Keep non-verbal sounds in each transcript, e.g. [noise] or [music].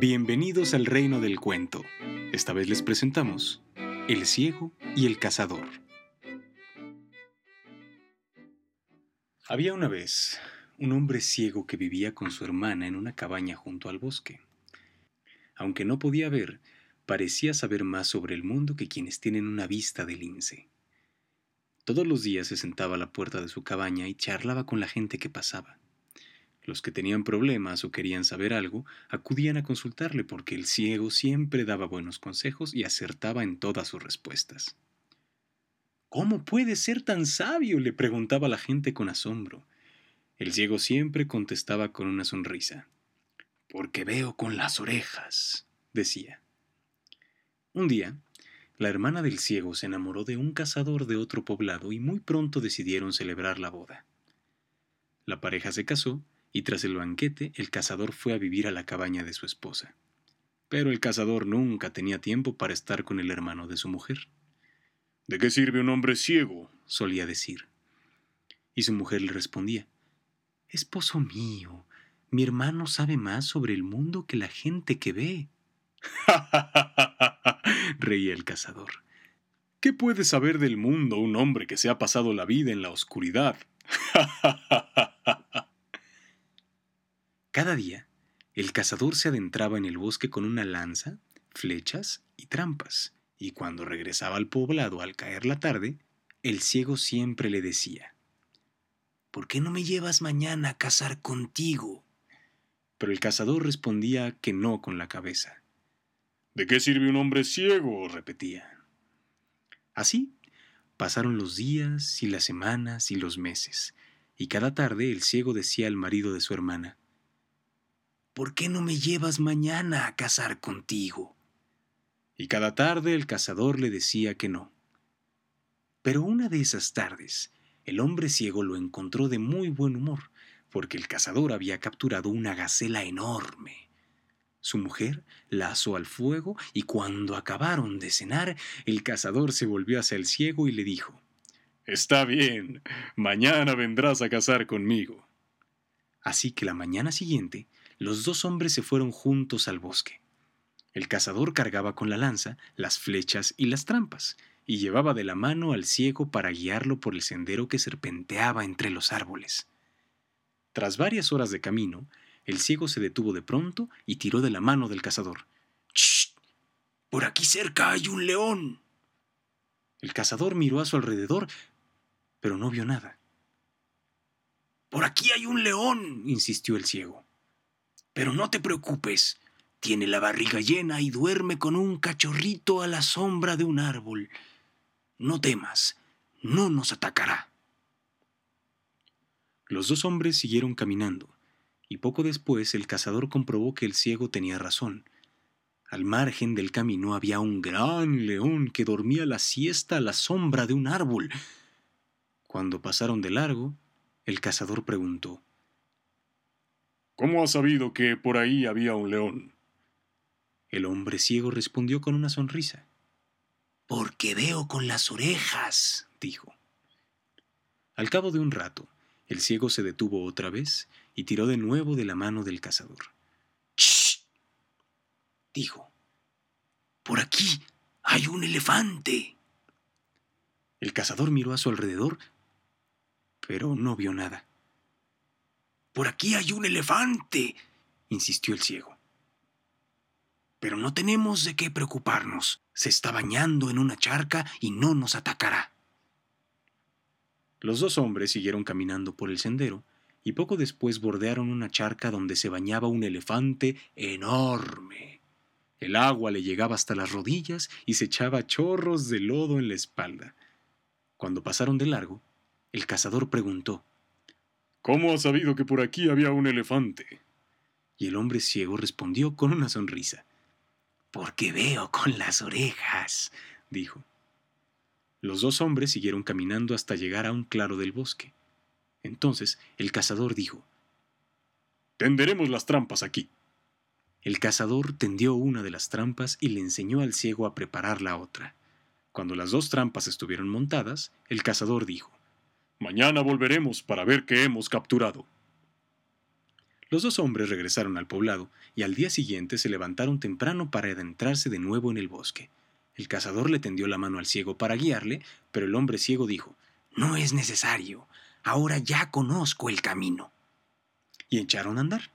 Bienvenidos al reino del cuento. Esta vez les presentamos El ciego y el cazador. Había una vez un hombre ciego que vivía con su hermana en una cabaña junto al bosque. Aunque no podía ver, parecía saber más sobre el mundo que quienes tienen una vista de lince. Todos los días se sentaba a la puerta de su cabaña y charlaba con la gente que pasaba. Los que tenían problemas o querían saber algo acudían a consultarle porque el ciego siempre daba buenos consejos y acertaba en todas sus respuestas. ¿Cómo puede ser tan sabio? le preguntaba la gente con asombro. El ciego siempre contestaba con una sonrisa. Porque veo con las orejas, decía. Un día, la hermana del ciego se enamoró de un cazador de otro poblado y muy pronto decidieron celebrar la boda. La pareja se casó y tras el banquete el cazador fue a vivir a la cabaña de su esposa. Pero el cazador nunca tenía tiempo para estar con el hermano de su mujer. ¿De qué sirve un hombre ciego? solía decir. Y su mujer le respondía, Esposo mío, mi hermano sabe más sobre el mundo que la gente que ve. [laughs] reía el cazador. ¿Qué puede saber del mundo un hombre que se ha pasado la vida en la oscuridad? [laughs] Cada día, el cazador se adentraba en el bosque con una lanza, flechas y trampas, y cuando regresaba al poblado al caer la tarde, el ciego siempre le decía, ¿Por qué no me llevas mañana a cazar contigo? Pero el cazador respondía que no con la cabeza. ¿De qué sirve un hombre ciego? repetía. Así pasaron los días y las semanas y los meses, y cada tarde el ciego decía al marido de su hermana, ¿por qué no me llevas mañana a cazar contigo? Y cada tarde el cazador le decía que no. Pero una de esas tardes, el hombre ciego lo encontró de muy buen humor, porque el cazador había capturado una gacela enorme. Su mujer la asó al fuego y cuando acabaron de cenar, el cazador se volvió hacia el ciego y le dijo, Está bien, mañana vendrás a cazar conmigo. Así que la mañana siguiente, los dos hombres se fueron juntos al bosque. El cazador cargaba con la lanza las flechas y las trampas, y llevaba de la mano al ciego para guiarlo por el sendero que serpenteaba entre los árboles. Tras varias horas de camino, el ciego se detuvo de pronto y tiró de la mano del cazador. ¡Shh! Por aquí cerca hay un león. El cazador miró a su alrededor, pero no vio nada. Por aquí hay un león, insistió el ciego. Pero no te preocupes, tiene la barriga llena y duerme con un cachorrito a la sombra de un árbol. No temas, no nos atacará. Los dos hombres siguieron caminando, y poco después el cazador comprobó que el ciego tenía razón. Al margen del camino había un gran león que dormía la siesta a la sombra de un árbol. Cuando pasaron de largo, el cazador preguntó ¿Cómo has sabido que por ahí había un león? El hombre ciego respondió con una sonrisa. Porque veo con las orejas, dijo. Al cabo de un rato, el ciego se detuvo otra vez y tiró de nuevo de la mano del cazador. ¡Shh! dijo. Por aquí hay un elefante. El cazador miró a su alrededor, pero no vio nada. Por aquí hay un elefante, insistió el ciego. Pero no tenemos de qué preocuparnos. Se está bañando en una charca y no nos atacará. Los dos hombres siguieron caminando por el sendero y poco después bordearon una charca donde se bañaba un elefante enorme. El agua le llegaba hasta las rodillas y se echaba chorros de lodo en la espalda. Cuando pasaron de largo, el cazador preguntó ¿Cómo has sabido que por aquí había un elefante? Y el hombre ciego respondió con una sonrisa. Porque veo con las orejas, dijo. Los dos hombres siguieron caminando hasta llegar a un claro del bosque. Entonces el cazador dijo, Tenderemos las trampas aquí. El cazador tendió una de las trampas y le enseñó al ciego a preparar la otra. Cuando las dos trampas estuvieron montadas, el cazador dijo, Mañana volveremos para ver qué hemos capturado. Los dos hombres regresaron al poblado y al día siguiente se levantaron temprano para adentrarse de nuevo en el bosque. El cazador le tendió la mano al ciego para guiarle, pero el hombre ciego dijo, No es necesario, ahora ya conozco el camino. Y echaron a andar.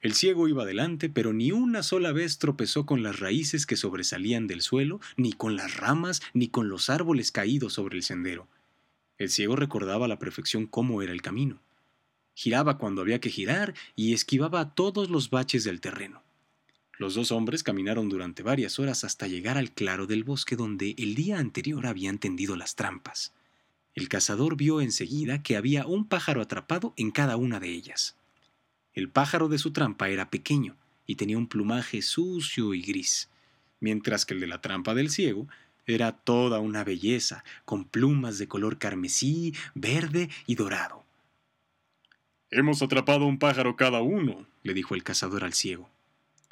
El ciego iba adelante, pero ni una sola vez tropezó con las raíces que sobresalían del suelo, ni con las ramas, ni con los árboles caídos sobre el sendero. El ciego recordaba a la perfección cómo era el camino giraba cuando había que girar y esquivaba todos los baches del terreno. Los dos hombres caminaron durante varias horas hasta llegar al claro del bosque donde el día anterior habían tendido las trampas. El cazador vio enseguida que había un pájaro atrapado en cada una de ellas. El pájaro de su trampa era pequeño y tenía un plumaje sucio y gris, mientras que el de la trampa del ciego era toda una belleza, con plumas de color carmesí, verde y dorado. Hemos atrapado un pájaro cada uno, le dijo el cazador al ciego.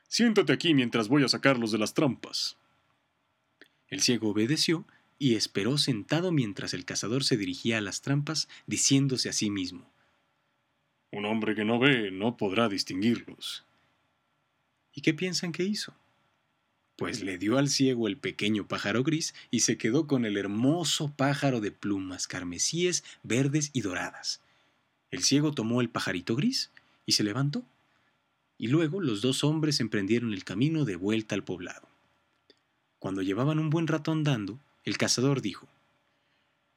Siéntate aquí mientras voy a sacarlos de las trampas. El ciego obedeció y esperó sentado mientras el cazador se dirigía a las trampas, diciéndose a sí mismo Un hombre que no ve no podrá distinguirlos. ¿Y qué piensan que hizo? Pues le dio al ciego el pequeño pájaro gris y se quedó con el hermoso pájaro de plumas carmesíes, verdes y doradas. El ciego tomó el pajarito gris y se levantó. Y luego los dos hombres emprendieron el camino de vuelta al poblado. Cuando llevaban un buen rato andando, el cazador dijo,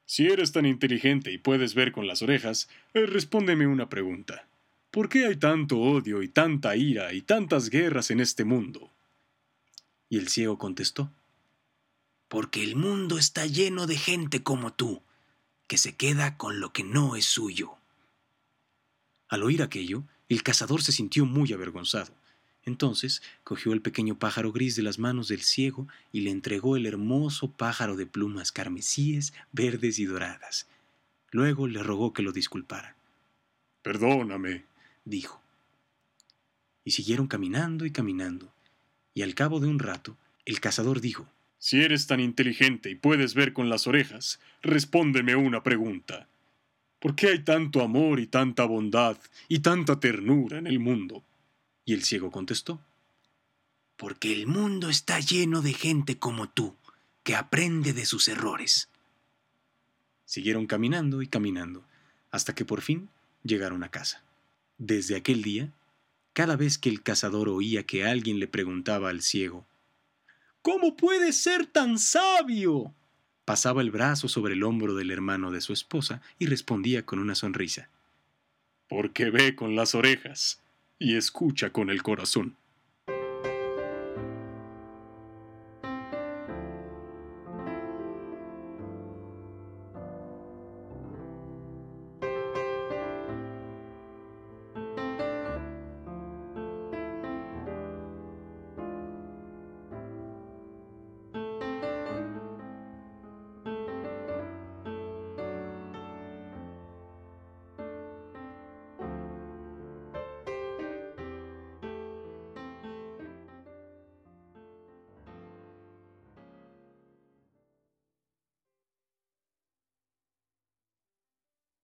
Si eres tan inteligente y puedes ver con las orejas, eh, respóndeme una pregunta. ¿Por qué hay tanto odio y tanta ira y tantas guerras en este mundo? Y el ciego contestó, Porque el mundo está lleno de gente como tú, que se queda con lo que no es suyo. Al oír aquello, el cazador se sintió muy avergonzado. Entonces cogió el pequeño pájaro gris de las manos del ciego y le entregó el hermoso pájaro de plumas carmesíes, verdes y doradas. Luego le rogó que lo disculpara. Perdóname, dijo. Y siguieron caminando y caminando, y al cabo de un rato, el cazador dijo, Si eres tan inteligente y puedes ver con las orejas, respóndeme una pregunta. ¿Por qué hay tanto amor y tanta bondad y tanta ternura en el mundo? Y el ciego contestó, Porque el mundo está lleno de gente como tú, que aprende de sus errores. Siguieron caminando y caminando, hasta que por fin llegaron a casa. Desde aquel día, cada vez que el cazador oía que alguien le preguntaba al ciego, ¿Cómo puedes ser tan sabio? pasaba el brazo sobre el hombro del hermano de su esposa y respondía con una sonrisa. Porque ve con las orejas y escucha con el corazón.